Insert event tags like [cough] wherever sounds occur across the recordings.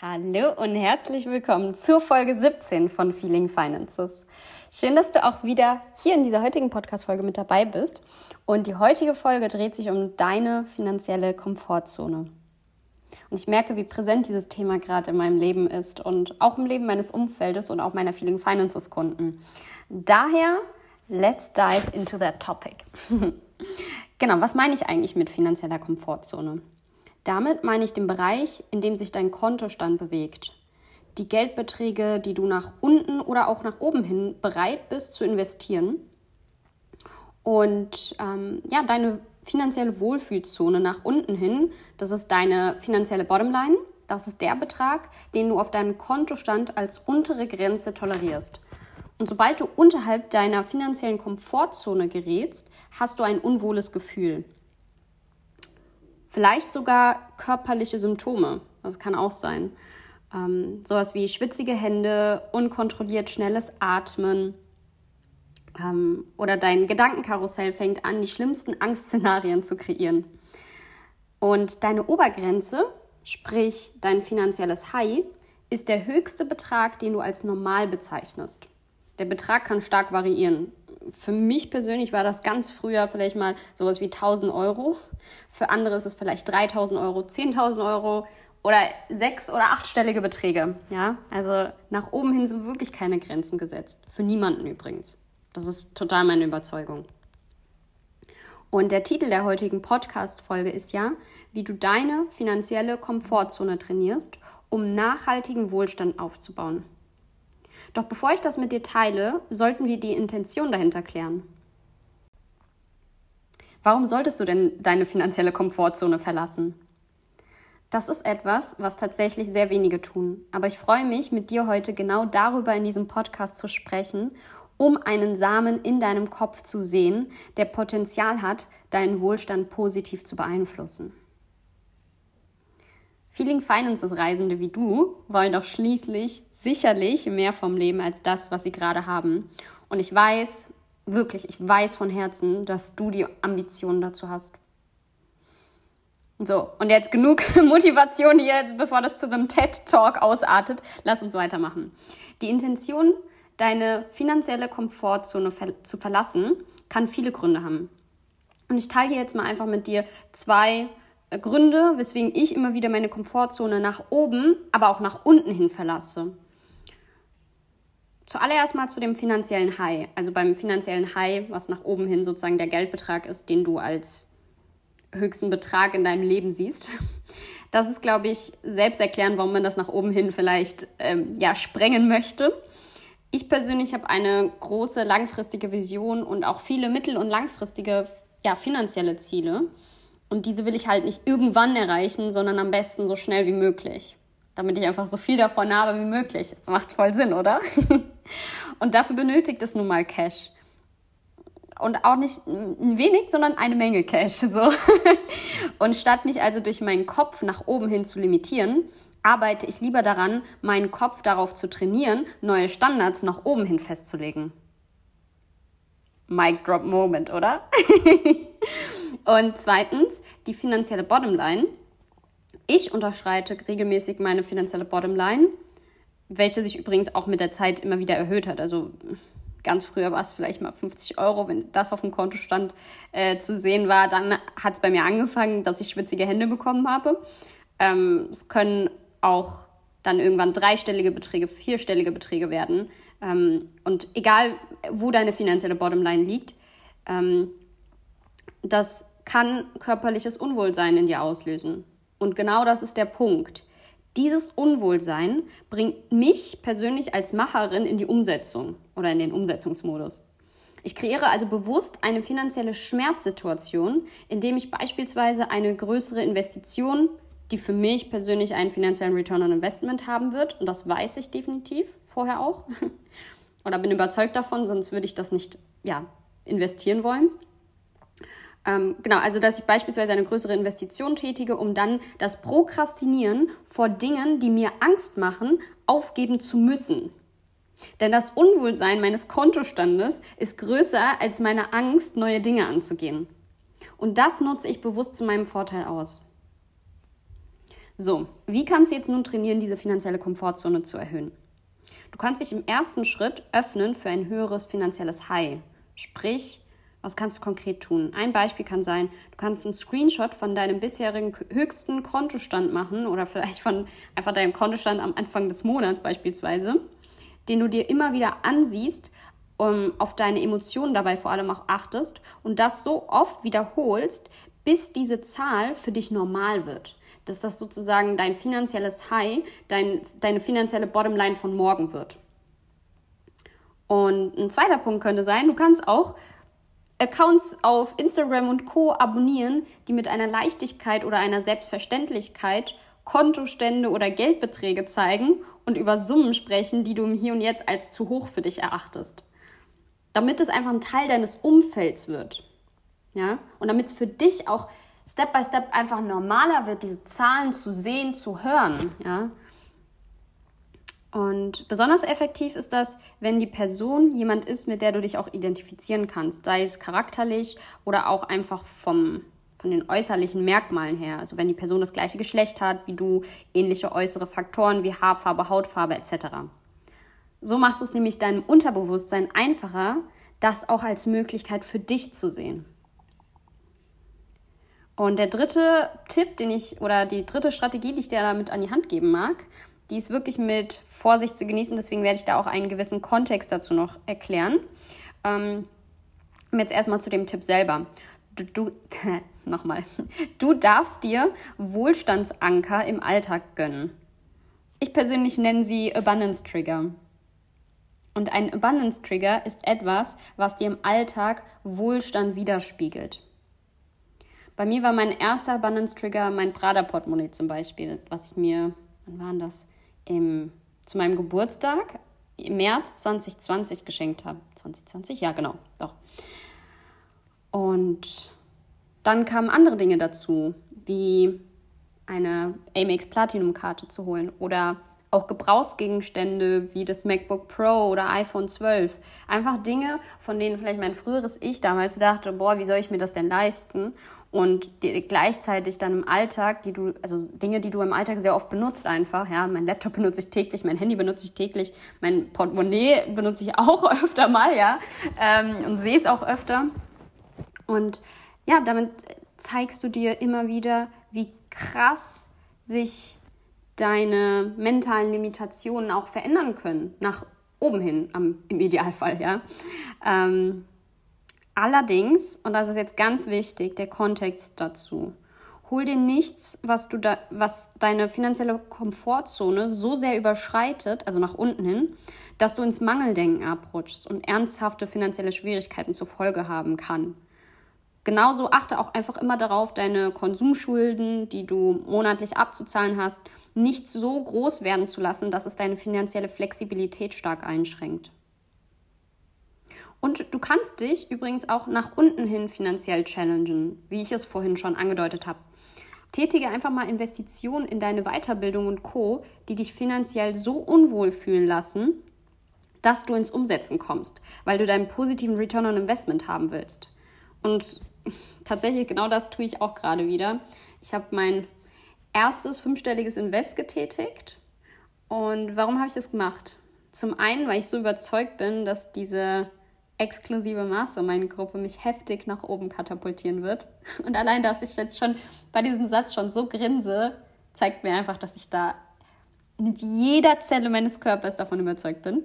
Hallo und herzlich willkommen zur Folge 17 von Feeling Finances. Schön, dass du auch wieder hier in dieser heutigen Podcast-Folge mit dabei bist. Und die heutige Folge dreht sich um deine finanzielle Komfortzone. Und ich merke, wie präsent dieses Thema gerade in meinem Leben ist und auch im Leben meines Umfeldes und auch meiner Feeling Finances Kunden. Daher, let's dive into that topic. [laughs] genau, was meine ich eigentlich mit finanzieller Komfortzone? Damit meine ich den Bereich, in dem sich dein Kontostand bewegt. Die Geldbeträge, die du nach unten oder auch nach oben hin bereit bist zu investieren. Und ähm, ja, deine finanzielle Wohlfühlzone nach unten hin, das ist deine finanzielle Bottomline. Das ist der Betrag, den du auf deinem Kontostand als untere Grenze tolerierst. Und sobald du unterhalb deiner finanziellen Komfortzone gerätst, hast du ein unwohles Gefühl. Vielleicht sogar körperliche Symptome. Das kann auch sein. Ähm, sowas wie schwitzige Hände, unkontrolliert schnelles Atmen. Ähm, oder dein Gedankenkarussell fängt an, die schlimmsten Angstszenarien zu kreieren. Und deine Obergrenze, sprich dein finanzielles High, ist der höchste Betrag, den du als normal bezeichnest. Der Betrag kann stark variieren für mich persönlich war das ganz früher vielleicht mal sowas wie 1000 Euro. Für andere ist es vielleicht 3000 Euro, 10.000 Euro oder sechs- oder achtstellige Beträge. Ja, also nach oben hin sind wirklich keine Grenzen gesetzt. Für niemanden übrigens. Das ist total meine Überzeugung. Und der Titel der heutigen Podcast-Folge ist ja, wie du deine finanzielle Komfortzone trainierst, um nachhaltigen Wohlstand aufzubauen. Doch bevor ich das mit dir teile, sollten wir die Intention dahinter klären. Warum solltest du denn deine finanzielle Komfortzone verlassen? Das ist etwas, was tatsächlich sehr wenige tun. Aber ich freue mich, mit dir heute genau darüber in diesem Podcast zu sprechen, um einen Samen in deinem Kopf zu sehen, der Potenzial hat, deinen Wohlstand positiv zu beeinflussen. Feeling Finances Reisende wie du wollen doch schließlich sicherlich mehr vom Leben als das, was sie gerade haben. Und ich weiß, wirklich, ich weiß von Herzen, dass du die Ambitionen dazu hast. So, und jetzt genug [laughs] Motivation hier, bevor das zu einem TED-Talk ausartet. Lass uns weitermachen. Die Intention, deine finanzielle Komfortzone zu verlassen, kann viele Gründe haben. Und ich teile hier jetzt mal einfach mit dir zwei äh, Gründe, weswegen ich immer wieder meine Komfortzone nach oben, aber auch nach unten hin verlasse. Zuallererst mal zu dem finanziellen High. Also beim finanziellen High, was nach oben hin sozusagen der Geldbetrag ist, den du als höchsten Betrag in deinem Leben siehst. Das ist, glaube ich, selbst erklären, warum man das nach oben hin vielleicht ähm, ja, sprengen möchte. Ich persönlich habe eine große langfristige Vision und auch viele mittel- und langfristige ja, finanzielle Ziele. Und diese will ich halt nicht irgendwann erreichen, sondern am besten so schnell wie möglich damit ich einfach so viel davon habe wie möglich. Macht voll Sinn, oder? [laughs] und dafür benötigt es nun mal Cash. Und auch nicht ein wenig, sondern eine Menge Cash. So. [laughs] und statt mich also durch meinen Kopf nach oben hin zu limitieren, arbeite ich lieber daran, meinen Kopf darauf zu trainieren, neue Standards nach oben hin festzulegen. Mic Drop Moment, oder? [laughs] und zweitens, die finanzielle Bottomline ich unterschreite regelmäßig meine finanzielle Bottomline, welche sich übrigens auch mit der Zeit immer wieder erhöht hat. Also ganz früher war es vielleicht mal 50 Euro, wenn das auf dem Kontostand äh, zu sehen war, dann hat es bei mir angefangen, dass ich schwitzige Hände bekommen habe. Ähm, es können auch dann irgendwann dreistellige Beträge, vierstellige Beträge werden. Ähm, und egal, wo deine finanzielle Bottomline liegt, ähm, das kann körperliches Unwohlsein in dir auslösen. Und genau das ist der Punkt. Dieses Unwohlsein bringt mich persönlich als Macherin in die Umsetzung oder in den Umsetzungsmodus. Ich kreiere also bewusst eine finanzielle Schmerzsituation, indem ich beispielsweise eine größere Investition, die für mich persönlich einen finanziellen Return on Investment haben wird, und das weiß ich definitiv vorher auch, [laughs] oder bin überzeugt davon, sonst würde ich das nicht ja, investieren wollen. Ähm, genau, also dass ich beispielsweise eine größere Investition tätige, um dann das Prokrastinieren vor Dingen, die mir Angst machen, aufgeben zu müssen. Denn das Unwohlsein meines Kontostandes ist größer als meine Angst, neue Dinge anzugehen. Und das nutze ich bewusst zu meinem Vorteil aus. So, wie kannst du jetzt nun trainieren, diese finanzielle Komfortzone zu erhöhen? Du kannst dich im ersten Schritt öffnen für ein höheres finanzielles High. Sprich, was kannst du konkret tun? Ein Beispiel kann sein, du kannst einen Screenshot von deinem bisherigen höchsten Kontostand machen oder vielleicht von einfach deinem Kontostand am Anfang des Monats beispielsweise, den du dir immer wieder ansiehst, um auf deine Emotionen dabei vor allem auch achtest und das so oft wiederholst, bis diese Zahl für dich normal wird. Dass das sozusagen dein finanzielles High, dein, deine finanzielle Bottomline von morgen wird. Und ein zweiter Punkt könnte sein, du kannst auch Accounts auf Instagram und Co abonnieren, die mit einer Leichtigkeit oder einer Selbstverständlichkeit Kontostände oder Geldbeträge zeigen und über Summen sprechen, die du im Hier und Jetzt als zu hoch für dich erachtest. Damit es einfach ein Teil deines Umfelds wird. Ja? Und damit es für dich auch Step by Step einfach normaler wird, diese Zahlen zu sehen, zu hören. Ja? Und besonders effektiv ist das, wenn die Person jemand ist, mit der du dich auch identifizieren kannst, sei es charakterlich oder auch einfach vom, von den äußerlichen Merkmalen her. Also wenn die Person das gleiche Geschlecht hat wie du, ähnliche äußere Faktoren wie Haarfarbe, Hautfarbe etc. So machst du es nämlich deinem Unterbewusstsein einfacher, das auch als Möglichkeit für dich zu sehen. Und der dritte Tipp, den ich, oder die dritte Strategie, die ich dir damit an die Hand geben mag, die ist wirklich mit Vorsicht zu genießen. Deswegen werde ich da auch einen gewissen Kontext dazu noch erklären. Ähm, jetzt erstmal zu dem Tipp selber. Du, du [laughs] nochmal. Du darfst dir Wohlstandsanker im Alltag gönnen. Ich persönlich nenne sie Abundance Trigger. Und ein Abundance Trigger ist etwas, was dir im Alltag Wohlstand widerspiegelt. Bei mir war mein erster Abundance Trigger mein Prada-Portemonnaie zum Beispiel, was ich mir, wann war das? Im, zu meinem Geburtstag im März 2020 geschenkt habe. 2020? Ja, genau, doch. Und dann kamen andere Dinge dazu, wie eine Amex Platinum Karte zu holen oder auch Gebrauchsgegenstände wie das MacBook Pro oder iPhone 12. Einfach Dinge, von denen vielleicht mein früheres Ich damals dachte, boah, wie soll ich mir das denn leisten? Und gleichzeitig dann im Alltag, die du, also Dinge, die du im Alltag sehr oft benutzt einfach, ja, mein Laptop benutze ich täglich, mein Handy benutze ich täglich, mein Portemonnaie benutze ich auch [laughs] öfter mal, ja, ähm, und sehe es auch öfter. Und ja, damit zeigst du dir immer wieder, wie krass sich deine mentalen Limitationen auch verändern können, nach oben hin am, im Idealfall, ja. Ähm, Allerdings, und das ist jetzt ganz wichtig, der Kontext dazu. Hol dir nichts, was du da, was deine finanzielle Komfortzone so sehr überschreitet, also nach unten hin, dass du ins Mangeldenken abrutschst und ernsthafte finanzielle Schwierigkeiten zur Folge haben kann. Genauso achte auch einfach immer darauf, deine Konsumschulden, die du monatlich abzuzahlen hast, nicht so groß werden zu lassen, dass es deine finanzielle Flexibilität stark einschränkt. Und du kannst dich übrigens auch nach unten hin finanziell challengen, wie ich es vorhin schon angedeutet habe. Tätige einfach mal Investitionen in deine Weiterbildung und Co., die dich finanziell so unwohl fühlen lassen, dass du ins Umsetzen kommst, weil du deinen positiven Return on Investment haben willst. Und [laughs] tatsächlich genau das tue ich auch gerade wieder. Ich habe mein erstes fünfstelliges Invest getätigt. Und warum habe ich das gemacht? Zum einen, weil ich so überzeugt bin, dass diese exklusive Mastermind-Gruppe mich heftig nach oben katapultieren wird. [laughs] Und allein, dass ich jetzt schon bei diesem Satz schon so grinse, zeigt mir einfach, dass ich da mit jeder Zelle meines Körpers davon überzeugt bin.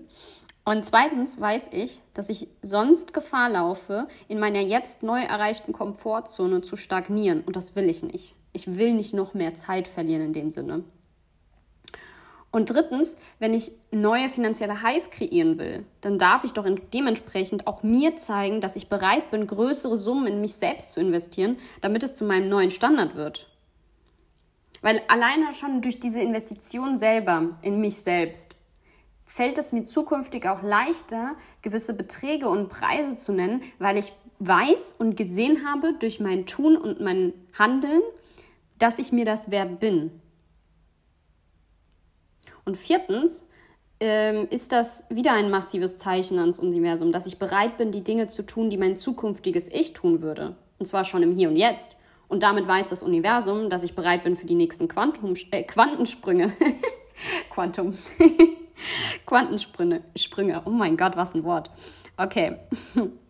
Und zweitens weiß ich, dass ich sonst Gefahr laufe, in meiner jetzt neu erreichten Komfortzone zu stagnieren. Und das will ich nicht. Ich will nicht noch mehr Zeit verlieren in dem Sinne. Und drittens, wenn ich neue finanzielle Highs kreieren will, dann darf ich doch dementsprechend auch mir zeigen, dass ich bereit bin, größere Summen in mich selbst zu investieren, damit es zu meinem neuen Standard wird. Weil alleine schon durch diese Investition selber in mich selbst fällt es mir zukünftig auch leichter, gewisse Beträge und Preise zu nennen, weil ich weiß und gesehen habe durch mein Tun und mein Handeln, dass ich mir das wert bin. Und viertens ähm, ist das wieder ein massives Zeichen ans Universum, dass ich bereit bin, die Dinge zu tun, die mein zukünftiges Ich tun würde. Und zwar schon im Hier und Jetzt. Und damit weiß das Universum, dass ich bereit bin für die nächsten Quantum, äh, Quantensprünge. [laughs] Quantum. [laughs] Quantensprünge. Sprünge. Oh mein Gott, was ein Wort. Okay. [laughs]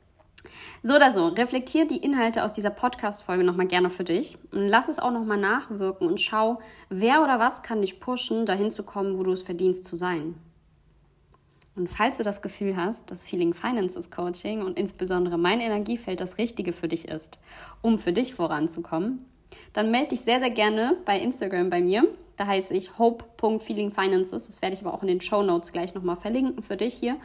So oder so, reflektier die Inhalte aus dieser Podcast-Folge nochmal gerne für dich und lass es auch nochmal nachwirken und schau, wer oder was kann dich pushen, dahin zu kommen, wo du es verdienst zu sein. Und falls du das Gefühl hast, dass Feeling Finances Coaching und insbesondere mein Energiefeld das Richtige für dich ist, um für dich voranzukommen, dann melde dich sehr, sehr gerne bei Instagram bei mir. Da heiße ich hope.feelingfinances. Das werde ich aber auch in den Show Notes gleich nochmal verlinken für dich hier.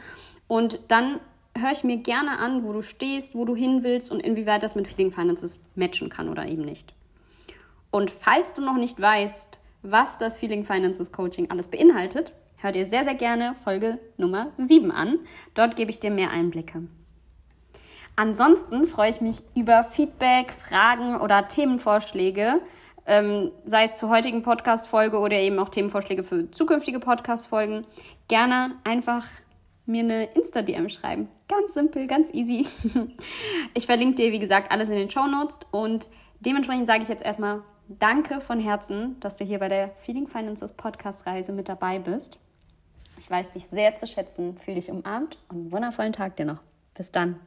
Und dann höre ich mir gerne an, wo du stehst, wo du hin willst und inwieweit das mit Feeling Finances matchen kann oder eben nicht. Und falls du noch nicht weißt, was das Feeling Finances Coaching alles beinhaltet, hör dir sehr, sehr gerne Folge Nummer 7 an. Dort gebe ich dir mehr Einblicke. Ansonsten freue ich mich über Feedback, Fragen oder Themenvorschläge, ähm, sei es zur heutigen Podcast-Folge oder eben auch Themenvorschläge für zukünftige Podcast-Folgen. Gerne einfach mir eine Insta-DM schreiben. Ganz simpel, ganz easy. [laughs] Ich verlinke dir, wie gesagt, alles in den Show Notes und dementsprechend sage ich jetzt erstmal Danke von Herzen, dass du hier bei der Feeling Finances Podcast-Reise mit dabei bist. Ich weiß dich sehr zu schätzen, fühle dich umarmt und einen wundervollen Tag dir noch. Bis dann.